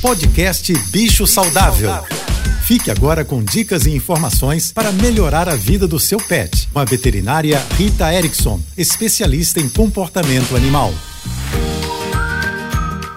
Podcast Bicho Saudável. Fique agora com dicas e informações para melhorar a vida do seu pet. Com a veterinária Rita Erickson, especialista em comportamento animal.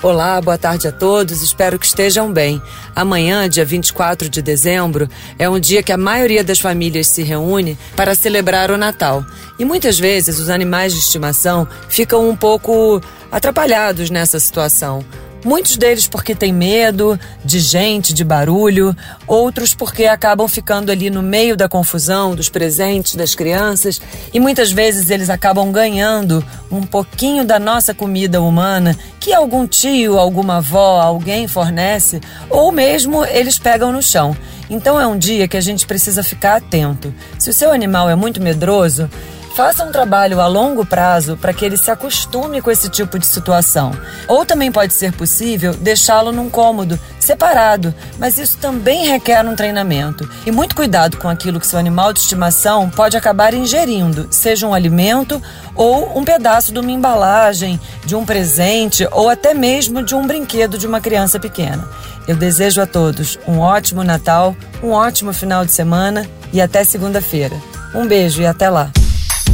Olá, boa tarde a todos, espero que estejam bem. Amanhã, dia 24 de dezembro, é um dia que a maioria das famílias se reúne para celebrar o Natal. E muitas vezes os animais de estimação ficam um pouco atrapalhados nessa situação. Muitos deles porque têm medo de gente, de barulho, outros porque acabam ficando ali no meio da confusão dos presentes das crianças e muitas vezes eles acabam ganhando um pouquinho da nossa comida humana que algum tio, alguma avó, alguém fornece, ou mesmo eles pegam no chão. Então é um dia que a gente precisa ficar atento. Se o seu animal é muito medroso, Faça um trabalho a longo prazo para que ele se acostume com esse tipo de situação. Ou também pode ser possível deixá-lo num cômodo separado, mas isso também requer um treinamento. E muito cuidado com aquilo que seu animal de estimação pode acabar ingerindo, seja um alimento ou um pedaço de uma embalagem, de um presente ou até mesmo de um brinquedo de uma criança pequena. Eu desejo a todos um ótimo Natal, um ótimo final de semana e até segunda-feira. Um beijo e até lá.